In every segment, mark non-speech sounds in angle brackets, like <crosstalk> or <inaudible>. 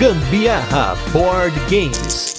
Gambiarra Board Games.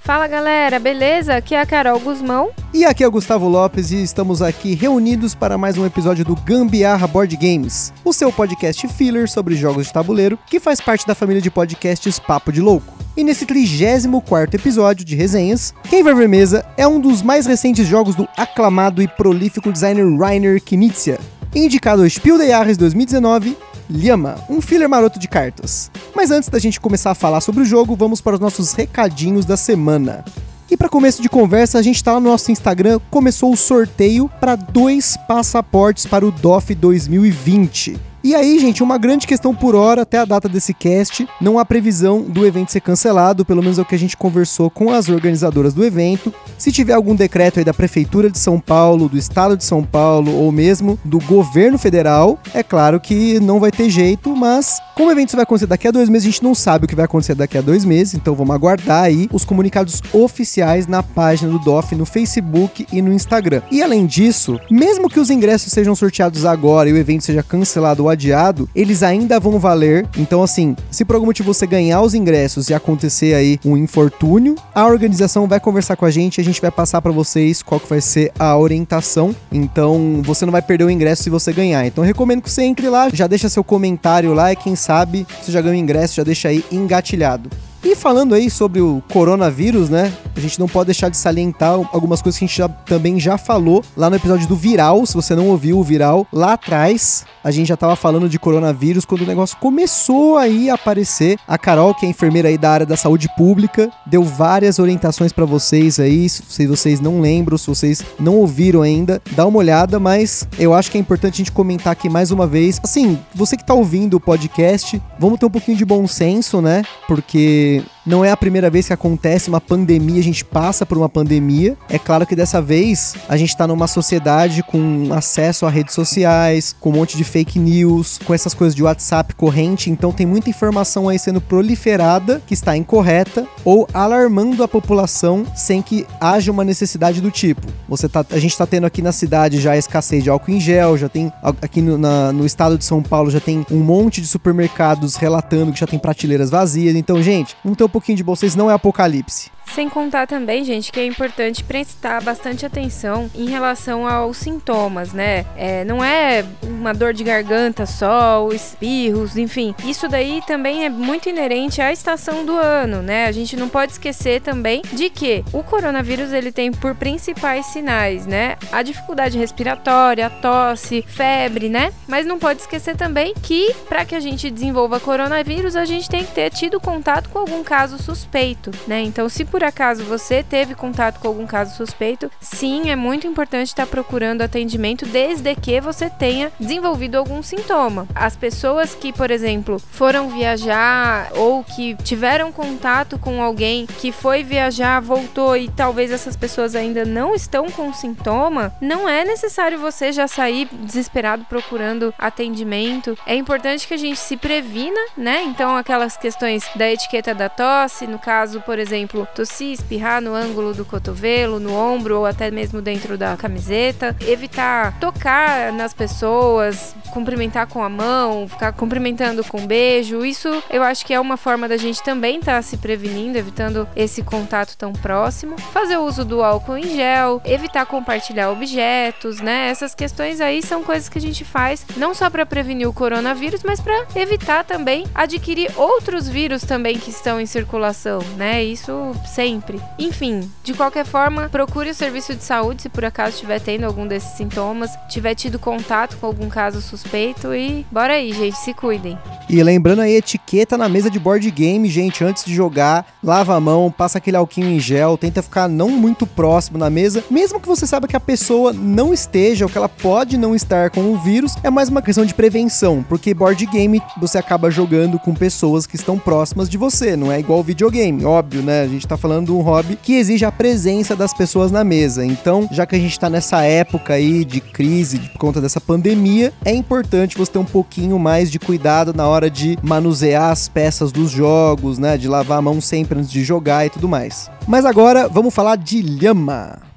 Fala galera, beleza? Aqui é a Carol Guzmão. E aqui é o Gustavo Lopes e estamos aqui reunidos para mais um episódio do Gambiarra Board Games, o seu podcast filler sobre jogos de tabuleiro que faz parte da família de podcasts Papo de Louco. E nesse 34 episódio de resenhas, quem vai ver mesa é um dos mais recentes jogos do aclamado e prolífico designer Rainer Knizia, indicado ao Spiel des Jahres 2019 Lhama, um filler maroto de cartas. Mas antes da gente começar a falar sobre o jogo, vamos para os nossos recadinhos da semana. E para começo de conversa, a gente está lá no nosso Instagram, começou o sorteio para dois passaportes para o DOF 2020. E aí, gente, uma grande questão por hora até a data desse cast. Não há previsão do evento ser cancelado, pelo menos é o que a gente conversou com as organizadoras do evento. Se tiver algum decreto aí da Prefeitura de São Paulo, do Estado de São Paulo ou mesmo do governo federal, é claro que não vai ter jeito, mas como o evento vai acontecer daqui a dois meses, a gente não sabe o que vai acontecer daqui a dois meses, então vamos aguardar aí os comunicados oficiais na página do DOF, no Facebook e no Instagram. E além disso, mesmo que os ingressos sejam sorteados agora e o evento seja cancelado ou adiado, eles ainda vão valer. Então, assim, se por algum motivo você ganhar os ingressos e acontecer aí um infortúnio, a organização vai conversar com a gente, a gente vai passar para vocês qual que vai ser a orientação. Então, você não vai perder o ingresso se você ganhar. Então, recomendo que você entre lá, já deixa seu comentário lá e quem sabe você já ganhou o ingresso, já deixa aí engatilhado. E falando aí sobre o coronavírus, né? A gente não pode deixar de salientar algumas coisas que a gente já, também já falou lá no episódio do Viral. Se você não ouviu o Viral, lá atrás a gente já tava falando de coronavírus quando o negócio começou aí a aparecer. A Carol, que é enfermeira aí da área da saúde pública, deu várias orientações para vocês aí. Se vocês não lembram, se vocês não ouviram ainda, dá uma olhada, mas eu acho que é importante a gente comentar aqui mais uma vez. Assim, você que tá ouvindo o podcast, vamos ter um pouquinho de bom senso, né? Porque não é a primeira vez que acontece uma pandemia, a gente passa por uma pandemia. É claro que dessa vez a gente tá numa sociedade com acesso a redes sociais, com um monte de fake news, com essas coisas de WhatsApp corrente, então tem muita informação aí sendo proliferada que está incorreta ou alarmando a população sem que haja uma necessidade do tipo. Você tá, a gente tá tendo aqui na cidade já a escassez de álcool em gel, já tem aqui no, na, no estado de São Paulo já tem um monte de supermercados relatando que já tem prateleiras vazias. Então, gente, ter um pouquinho de vocês, não é apocalipse. Sem contar também, gente, que é importante prestar bastante atenção em relação aos sintomas, né? É, não é uma dor de garganta só, espirros, enfim. Isso daí também é muito inerente à estação do ano, né? A gente não pode esquecer também de que o coronavírus ele tem por principais sinais, né? A dificuldade respiratória, a tosse, febre, né? Mas não pode esquecer também que para que a gente desenvolva coronavírus, a gente tem que ter tido contato com algum caso suspeito, né? Então, se por acaso você teve contato com algum caso suspeito, sim, é muito importante estar procurando atendimento desde que você tenha desenvolvido algum sintoma. As pessoas que, por exemplo, foram viajar ou que tiveram contato com alguém que foi viajar, voltou e talvez essas pessoas ainda não estão com sintoma, não é necessário você já sair desesperado procurando atendimento. É importante que a gente se previna, né? Então, aquelas questões da etiqueta da tosse, no caso, por exemplo, tossir, espirrar no ângulo do cotovelo, no ombro ou até mesmo dentro da camiseta. Evitar tocar nas pessoas, cumprimentar com a mão, ficar cumprimentando com um beijo. Isso eu acho que é uma forma da gente também estar tá se prevenindo, evitando esse contato tão próximo. Fazer uso do álcool em gel, evitar compartilhar objetos, né? Essas questões aí são coisas que a gente faz não só para prevenir o coronavírus, mas para evitar também adquirir outros vírus também que estão em circulação, né? Isso sempre. Enfim, de qualquer forma, procure o serviço de saúde se por acaso estiver tendo algum desses sintomas, tiver tido contato com algum caso suspeito e bora aí, gente, se cuidem. E lembrando aí, etiqueta na mesa de board game, gente, antes de jogar, lava a mão, passa aquele alquinho em gel, tenta ficar não muito próximo na mesa, mesmo que você saiba que a pessoa não esteja ou que ela pode não estar com o vírus, é mais uma questão de prevenção, porque board game você acaba jogando com pessoas que estão próximas de você, não é igual videogame, óbvio, né? A gente tá falando de um hobby que exige a presença das pessoas na mesa. Então, já que a gente tá nessa época aí de crise por conta dessa pandemia, é importante você ter um pouquinho mais de cuidado na hora de manusear as peças dos jogos, né? De lavar a mão sempre antes de jogar e tudo mais. Mas agora vamos falar de lhama.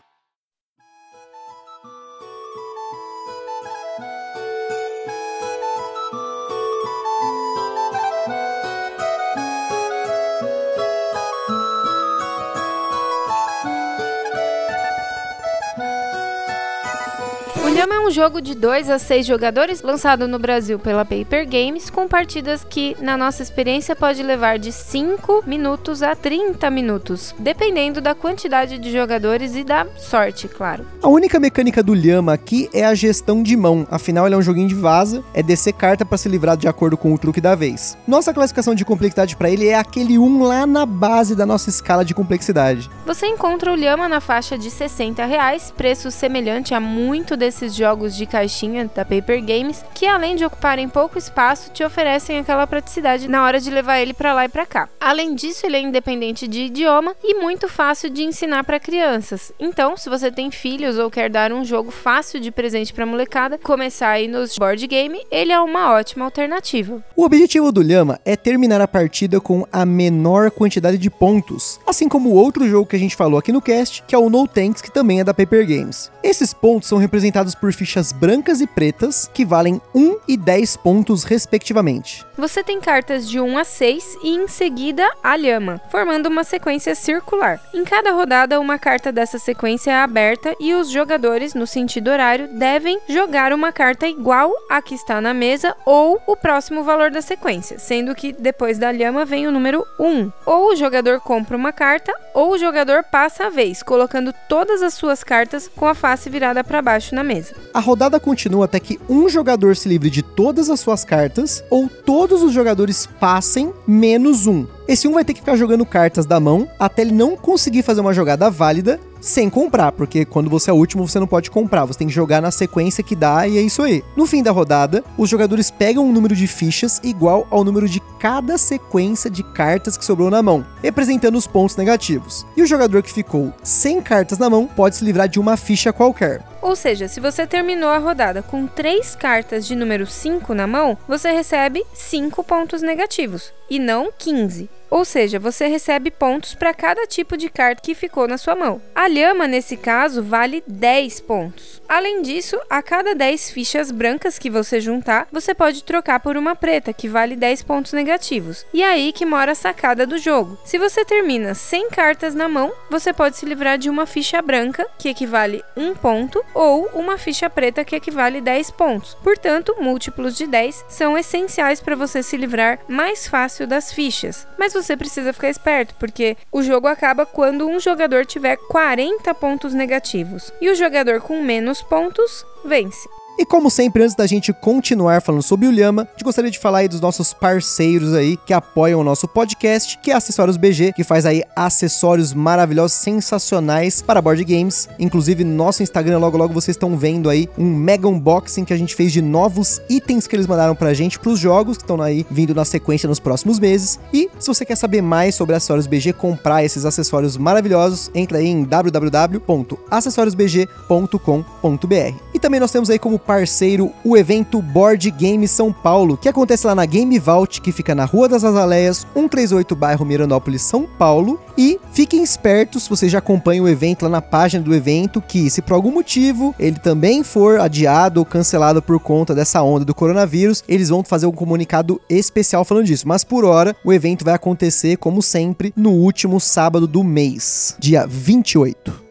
Lhama é um jogo de 2 a 6 jogadores lançado no Brasil pela Paper Games, com partidas que, na nossa experiência, pode levar de 5 minutos a 30 minutos, dependendo da quantidade de jogadores e da sorte, claro. A única mecânica do Lhama aqui é a gestão de mão, afinal ele é um joguinho de vaza, é descer carta para se livrar de acordo com o truque da vez. Nossa classificação de complexidade para ele é aquele 1 lá na base da nossa escala de complexidade. Você encontra o Lhama na faixa de 60 reais, preço semelhante a muito desses jogos de caixinha da Paper Games, que além de ocuparem pouco espaço, te oferecem aquela praticidade na hora de levar ele para lá e para cá. Além disso, ele é independente de idioma e muito fácil de ensinar para crianças. Então, se você tem filhos ou quer dar um jogo fácil de presente para molecada, começar aí nos board game, ele é uma ótima alternativa. O objetivo do Lhama é terminar a partida com a menor quantidade de pontos, assim como outro jogo que a gente falou aqui no cast, que é o No Tanks, que também é da Paper Games. Esses pontos são representados por fichas brancas e pretas, que valem 1 e 10 pontos respectivamente. Você tem cartas de 1 a 6 e em seguida a lhama, formando uma sequência circular. Em cada rodada, uma carta dessa sequência é aberta e os jogadores, no sentido horário, devem jogar uma carta igual à que está na mesa ou o próximo valor da sequência, sendo que depois da lhama vem o número 1. Ou o jogador compra uma carta, ou o jogador passa a vez, colocando todas as suas cartas com a face virada para baixo na mesa. A rodada continua até que um jogador se livre de todas as suas cartas ou todos os jogadores passem menos um. Esse um vai ter que ficar jogando cartas da mão até ele não conseguir fazer uma jogada válida sem comprar, porque quando você é o último você não pode comprar, você tem que jogar na sequência que dá e é isso aí. No fim da rodada, os jogadores pegam um número de fichas igual ao número de cada sequência de cartas que sobrou na mão, representando os pontos negativos. E o jogador que ficou sem cartas na mão pode se livrar de uma ficha qualquer. Ou seja, se você terminou a rodada com três cartas de número 5 na mão, você recebe 5 pontos negativos e não 15. Ou seja, você recebe pontos para cada tipo de carta que ficou na sua mão. A lhama, nesse caso, vale 10 pontos. Além disso, a cada 10 fichas brancas que você juntar, você pode trocar por uma preta, que vale 10 pontos negativos. E é aí que mora a sacada do jogo. Se você termina sem cartas na mão, você pode se livrar de uma ficha branca, que equivale 1 ponto, ou uma ficha preta, que equivale 10 pontos. Portanto, múltiplos de 10 são essenciais para você se livrar mais fácil das fichas. Mas você precisa ficar esperto, porque o jogo acaba quando um jogador tiver 40 pontos negativos e o jogador com menos pontos vence. E como sempre, antes da gente continuar falando sobre o Lhama, a gente gostaria de falar aí dos nossos parceiros aí que apoiam o nosso podcast, que é Acessórios BG, que faz aí acessórios maravilhosos, sensacionais para board games. Inclusive, no nosso Instagram, logo logo vocês estão vendo aí um mega unboxing que a gente fez de novos itens que eles mandaram pra gente pros jogos que estão aí vindo na sequência nos próximos meses. E se você quer saber mais sobre Acessórios BG, comprar esses acessórios maravilhosos, entra aí em www.acessoriosbg.com.br. E também nós temos aí como parceiro o evento Board Game São Paulo, que acontece lá na Game Vault, que fica na Rua das Azaleias, 138 bairro Miranópolis, São Paulo. E fiquem espertos, vocês já acompanham o evento lá na página do evento, que se por algum motivo ele também for adiado ou cancelado por conta dessa onda do coronavírus, eles vão fazer um comunicado especial falando disso. Mas por hora, o evento vai acontecer, como sempre, no último sábado do mês, dia 28.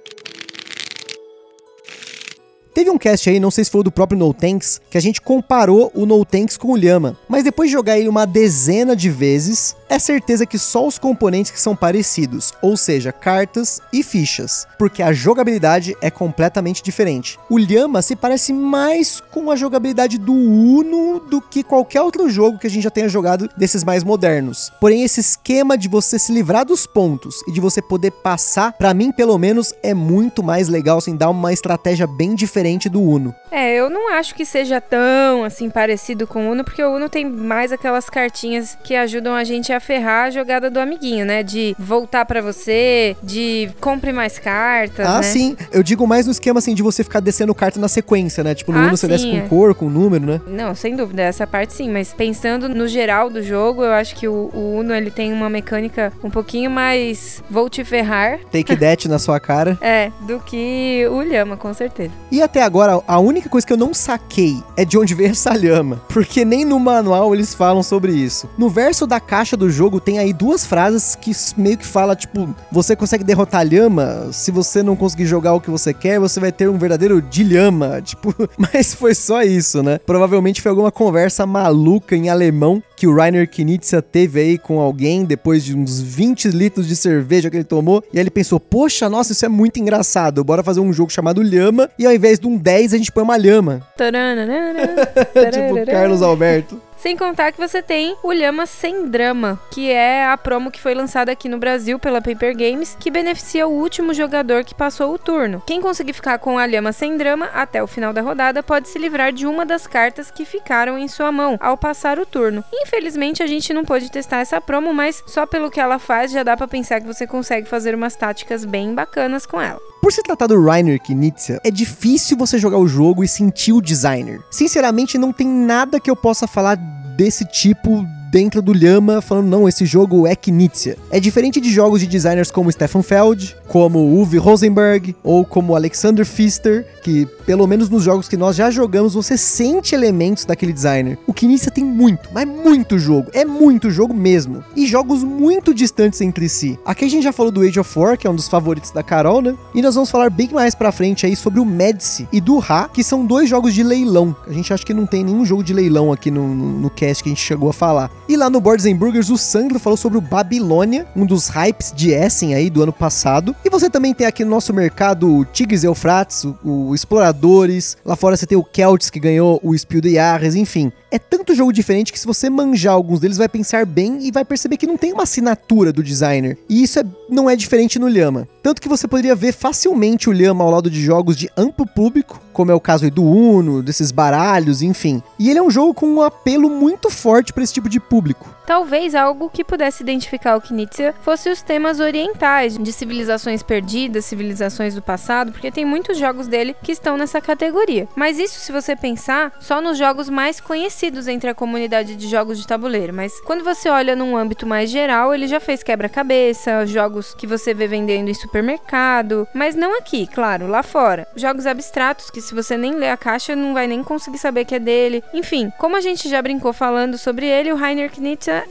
Teve um cast aí, não sei se foi do próprio No Tanks, que a gente comparou o No Tanks com o Lhama, mas depois de jogar ele uma dezena de vezes, é certeza que só os componentes que são parecidos, ou seja, cartas e fichas, porque a jogabilidade é completamente diferente. O Lhama se parece mais com a jogabilidade do Uno do que qualquer outro jogo que a gente já tenha jogado desses mais modernos. Porém, esse esquema de você se livrar dos pontos e de você poder passar, para mim pelo menos, é muito mais legal, assim, dá uma estratégia bem diferente diferente do Uno. É, eu não acho que seja tão assim parecido com o Uno, porque o Uno tem mais aquelas cartinhas que ajudam a gente a ferrar a jogada do amiguinho, né? De voltar para você, de compre mais cartas. Ah, né? sim. Eu digo mais no esquema assim de você ficar descendo carta na sequência, né? Tipo, no Ah, Uno você sim, desce com é. cor, com número, né? Não, sem dúvida, essa parte sim, mas pensando no geral do jogo, eu acho que o, o Uno ele tem uma mecânica um pouquinho mais vou te ferrar, Take that na sua cara. é, do que o Lhama, com certeza. E até agora, a única coisa que eu não saquei é de onde veio essa lhama. Porque nem no manual eles falam sobre isso. No verso da caixa do jogo tem aí duas frases que meio que fala, tipo, você consegue derrotar a lhama, se você não conseguir jogar o que você quer, você vai ter um verdadeiro dilhama. <laughs> Tipo, mas foi só isso, né? Provavelmente foi alguma conversa maluca em alemão que o Rainer Knizia teve aí com alguém depois de uns 20 litros de cerveja que ele tomou. E aí ele pensou, poxa, nossa, isso é muito engraçado. Bora fazer um jogo chamado Lhama e ao invés de um 10 a gente põe uma lhama. Taranana, <laughs> tipo tararara. Carlos Alberto. Sem contar que você tem o Lhama Sem Drama, que é a promo que foi lançada aqui no Brasil pela Paper Games, que beneficia o último jogador que passou o turno. Quem conseguir ficar com a Lhama Sem Drama até o final da rodada pode se livrar de uma das cartas que ficaram em sua mão ao passar o turno. Infelizmente a gente não pôde testar essa promo, mas só pelo que ela faz já dá pra pensar que você consegue fazer umas táticas bem bacanas com ela. Por se tratar do Rainer Knizia, é difícil você jogar o jogo e sentir o designer. Sinceramente, não tem nada que eu possa falar desse tipo dentro do Lhama, falando, não, esse jogo é Knizia. É diferente de jogos de designers como Stefan Feld, como Uwe Rosenberg, ou como Alexander Pfister, que, pelo menos nos jogos que nós já jogamos, você sente elementos daquele designer. O Knizia tem muito, mas muito jogo. É muito jogo mesmo. E jogos muito distantes entre si. Aqui a gente já falou do Age of War, que é um dos favoritos da Carol, né? E nós vamos falar bem mais pra frente aí sobre o Medici e do Ra, que são dois jogos de leilão. A gente acha que não tem nenhum jogo de leilão aqui no, no, no cast que a gente chegou a falar. E lá no Boards Burgers, o Sandro falou sobre o Babilônia, um dos hypes de Essen aí do ano passado. E você também tem aqui no nosso mercado o Tigres Eufrates, o, o Exploradores. Lá fora você tem o Celtics, que ganhou o Spiel de Jahres, enfim. É tanto jogo diferente que se você manjar alguns deles, vai pensar bem e vai perceber que não tem uma assinatura do designer. E isso é- não é diferente no Lhama. Tanto que você poderia ver facilmente o Lhama ao lado de jogos de amplo público, como é o caso do Uno, desses baralhos, enfim. E ele é um jogo com um apelo muito forte para esse tipo de público. Talvez algo que pudesse identificar o Knizia fosse os temas orientais, de civilizações perdidas, civilizações do passado, porque tem muitos jogos dele que estão nessa categoria. Mas isso, se você pensar, só nos jogos mais conhecidos entre a comunidade de jogos de tabuleiro. Mas quando você olha num âmbito mais geral, ele já fez quebra-cabeça, jogos que você vê vendendo em supermercado, mas não aqui, claro, lá fora. Jogos abstratos que se você nem ler a caixa não vai nem conseguir saber que é dele. Enfim, como a gente já brincou falando sobre ele, o Rainer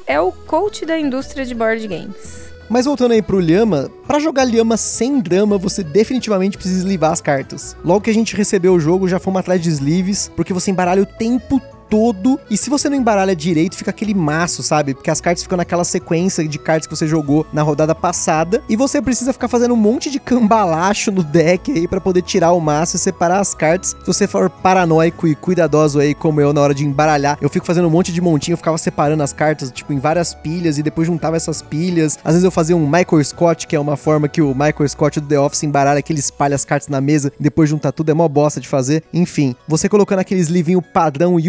É o coach da indústria de board games. Mas voltando aí pro Lhama, pra jogar Lhama sem drama, você definitivamente precisa eslivar as cartas. Logo que a gente recebeu o jogo, já fomos atrás de sleeves, porque você embaralha o tempo todo. E se você não embaralha direito, fica aquele maço, sabe? Porque as cartas ficam naquela sequência de cartas que você jogou na rodada passada. E você precisa ficar fazendo um monte de cambalacho no deck aí pra poder tirar o maço e separar as cartas. Se você for paranoico e cuidadoso aí, como eu, na hora de embaralhar, eu fico fazendo um monte de montinho, eu ficava separando as cartas, tipo, em várias pilhas e depois juntava essas pilhas. Às vezes eu fazia um Michael Scott, que é uma forma que o Michael Scott do The Office embaralha, que ele espalha as cartas na mesa e depois junta tudo, é mó bosta de fazer. Enfim, você colocando aqueles livrinho padrão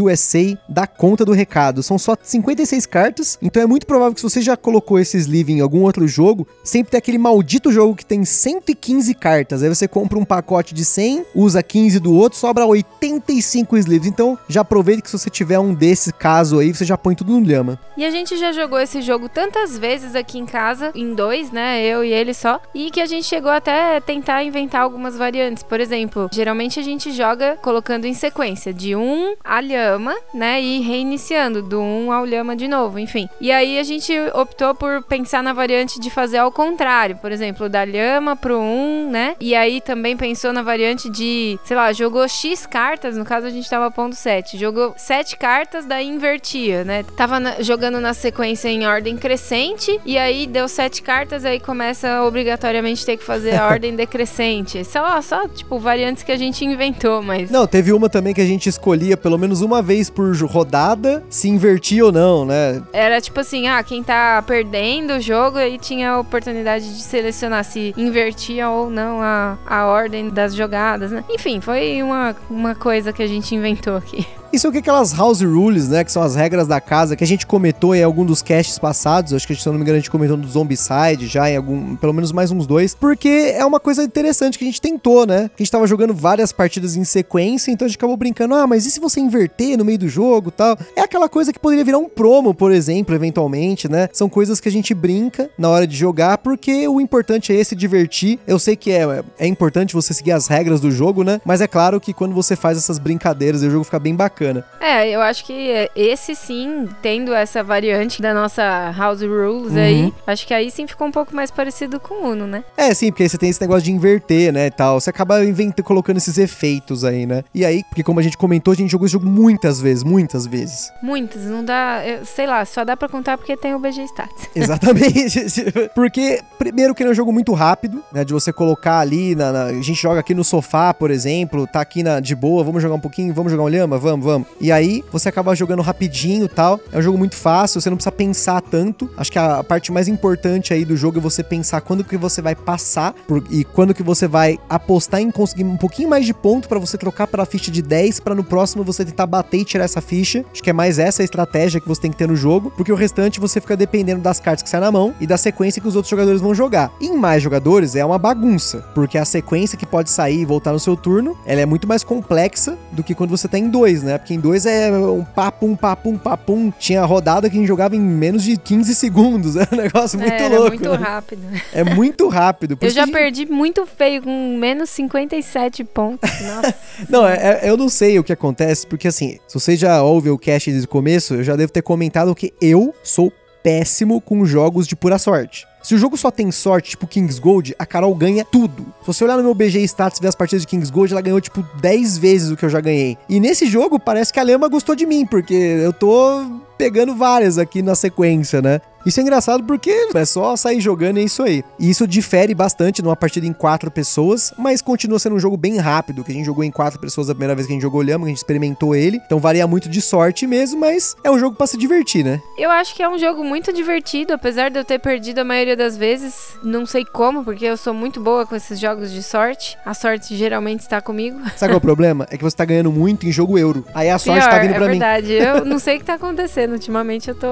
Dá conta do recado. São só 56 cartas, então é muito provável que se você já colocou esses livros em algum outro jogo, sempre tem aquele maldito jogo que tem 115 cartas. Aí você compra um pacote de 100, usa 15 do outro, sobra 85 sleeves. Então já aproveita que se você tiver um desse caso aí, você já põe tudo no lhama. E a gente já jogou esse jogo tantas vezes aqui em casa, em dois, né? Eu e ele só. E que a gente chegou até tentar inventar algumas variantes. Por exemplo, geralmente a gente joga colocando em sequência de um a lhama, né? E reiniciando do um ao lhama de novo, enfim. E aí a gente optou por pensar na variante de fazer ao contrário. Por exemplo, da lhama pro um, né? E aí também pensou na variante de, sei lá, jogou X cartas, no caso a gente tava pondo 7. Jogou 7 cartas, daí invertia, né? Tava na- jogando na sequência em ordem crescente, e aí deu 7 cartas, aí começa obrigatoriamente ter que fazer a <laughs> ordem decrescente. Só, só, tipo, variantes que a gente inventou, mas. Não, teve uma também que a gente escolhia pelo menos uma vez por rodada, se invertia ou não, né? Era tipo assim, ah, quem tá perdendo o jogo aí tinha a oportunidade de selecionar se invertia ou não a, a ordem das jogadas, né? Enfim, foi uma, uma coisa que a gente inventou aqui. Isso é o que aquelas house rules, né? Que são as regras da casa que a gente comentou em algum dos casts passados. Acho que, se eu não me engano, a gente comentou no Zombicide já em algum, pelo menos mais uns dois. Porque é uma coisa interessante que a gente tentou, né? A gente tava jogando várias partidas em sequência, então a gente acabou brincando. Ah, mas e se você inverter no meio do jogo tal? É aquela coisa que poderia virar um promo, por exemplo, eventualmente, né? São coisas que a gente brinca na hora de jogar, porque o importante é esse divertir. Eu sei que é, é importante você seguir as regras do jogo, né? Mas é claro que quando você faz essas brincadeiras, o jogo fica bem bacana bacana. É, eu acho que esse sim, tendo essa variante da nossa House Rules uhum. aí, acho que aí sim ficou um pouco mais parecido com o Uno, né? É, sim, porque aí você tem esse negócio de inverter, né, e tal. Você acaba inventando, colocando esses efeitos aí, né? E aí, porque como a gente comentou, a gente jogou esse jogo muitas vezes, muitas vezes. Muitas, não dá, eu, sei lá, só dá para contar porque tem o BG Stats. <laughs> Exatamente. <laughs> porque, primeiro que ele é um jogo muito rápido, né, de você colocar ali, na, na, a gente joga aqui no sofá, por exemplo, tá aqui na, de boa, vamos jogar um pouquinho, vamos jogar um lhama, vamos, vamos. E aí você acaba jogando rapidinho e tal. É um jogo muito fácil, você não precisa pensar tanto. Acho que a parte mais importante aí do jogo é você pensar quando que você vai passar por, e quando que você vai apostar em conseguir um pouquinho mais de ponto para você trocar para a ficha de 10 para no próximo você tentar bater e tirar essa ficha. Acho que é mais essa a estratégia que você tem que ter no jogo, porque o restante você fica dependendo das cartas que sai na mão e da sequência que os outros jogadores vão jogar. Em mais jogadores é uma bagunça, porque a sequência que pode sair e voltar no seu turno, ela é muito mais complexa do que quando você tá em dois, né? Porque em dois é um papum, papum, papum. Tinha rodada que a gente jogava em menos de 15 segundos. <laughs> É um negócio muito é, louco. É muito né? rápido. É muito rápido. eu já gente... perdi muito feio com menos 57 pontos. <laughs> Nossa. não, é, é, eu não sei o que acontece, porque assim, se você já ouve o cast desde o começo, eu já devo ter comentado que eu sou péssimo com jogos de pura sorte. Se o jogo só tem sorte, tipo Kings Gold, a Carol ganha tudo. Se você olhar no meu BG Stats e ver as partidas de Kings Gold, ela ganhou tipo 10 vezes o que eu já ganhei. E nesse jogo parece que a Lema gostou de mim, porque eu tô pegando várias aqui na sequência, né? Isso é engraçado porque é só sair jogando e é isso aí. E isso difere bastante numa partida em quatro pessoas, mas continua sendo um jogo bem rápido, que a gente jogou em quatro pessoas a primeira vez que a gente jogou Lhama, que a gente experimentou ele. Então varia muito de sorte mesmo, mas é um jogo para se divertir, né? Eu acho que é um jogo muito divertido, apesar de eu ter perdido a maioria das vezes. Não sei como, porque eu sou muito boa com esses jogos de sorte. A sorte geralmente está comigo. Sabe qual é o problema? É que você tá ganhando muito em jogo euro. Aí a sorte tá Pior, tá vindo pra é mim. É verdade. Eu não sei o que tá acontecendo. Ultimamente eu tô,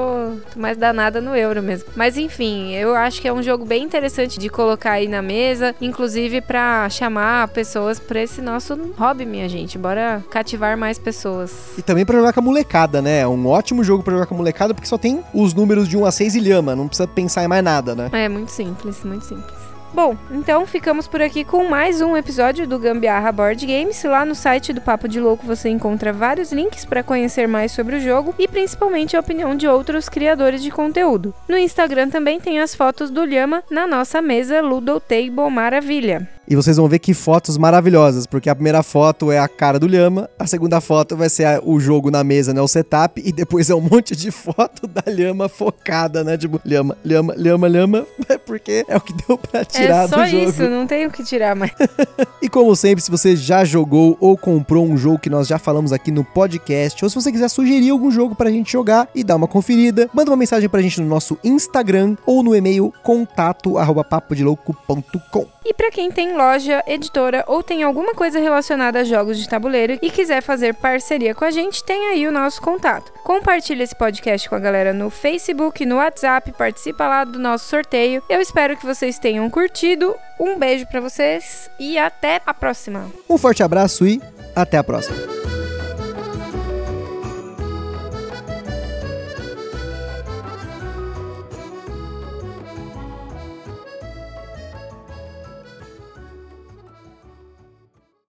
tô mais danada no euro mesmo. Mas enfim, eu acho que é um jogo bem interessante de colocar aí na mesa, inclusive para chamar pessoas para esse nosso hobby, minha gente. Bora cativar mais pessoas. E também para jogar com a molecada, né? É um ótimo jogo para jogar com a molecada porque só tem os números de 1 a 6 e lhama, não precisa pensar em mais nada, né? É muito simples, muito simples. Bom, então ficamos por aqui com mais um episódio do Gambiarra Board Games. Lá no site do Papo de Louco você encontra vários links para conhecer mais sobre o jogo e principalmente a opinião de outros criadores de conteúdo. No Instagram também tem as fotos do Lhama na nossa mesa Ludo Table Maravilha. E vocês vão ver que fotos maravilhosas, porque a primeira foto é a cara do Lhama, a segunda foto vai ser o jogo na mesa, né, o setup, e depois é um monte de foto da Lhama focada, né, tipo, Lhama, Lhama, Lhama, Lhama, <laughs> porque é o que deu pra tirar é do jogo. É só isso, não tem o que tirar mais. <laughs> e como sempre, se você já jogou ou comprou um jogo que nós já falamos aqui no podcast, ou se você quiser sugerir algum jogo pra gente jogar e dar uma conferida, manda uma mensagem pra gente no nosso Instagram ou no e-mail contato arroba papodelouco.com. E para quem tem loja, editora ou tem alguma coisa relacionada a jogos de tabuleiro e quiser fazer parceria com a gente, tem aí o nosso contato. Compartilhe esse podcast com a galera no Facebook, no WhatsApp, participa lá do nosso sorteio. Eu espero que vocês tenham curtido. Um beijo para vocês e até a próxima. Um forte abraço e até a próxima.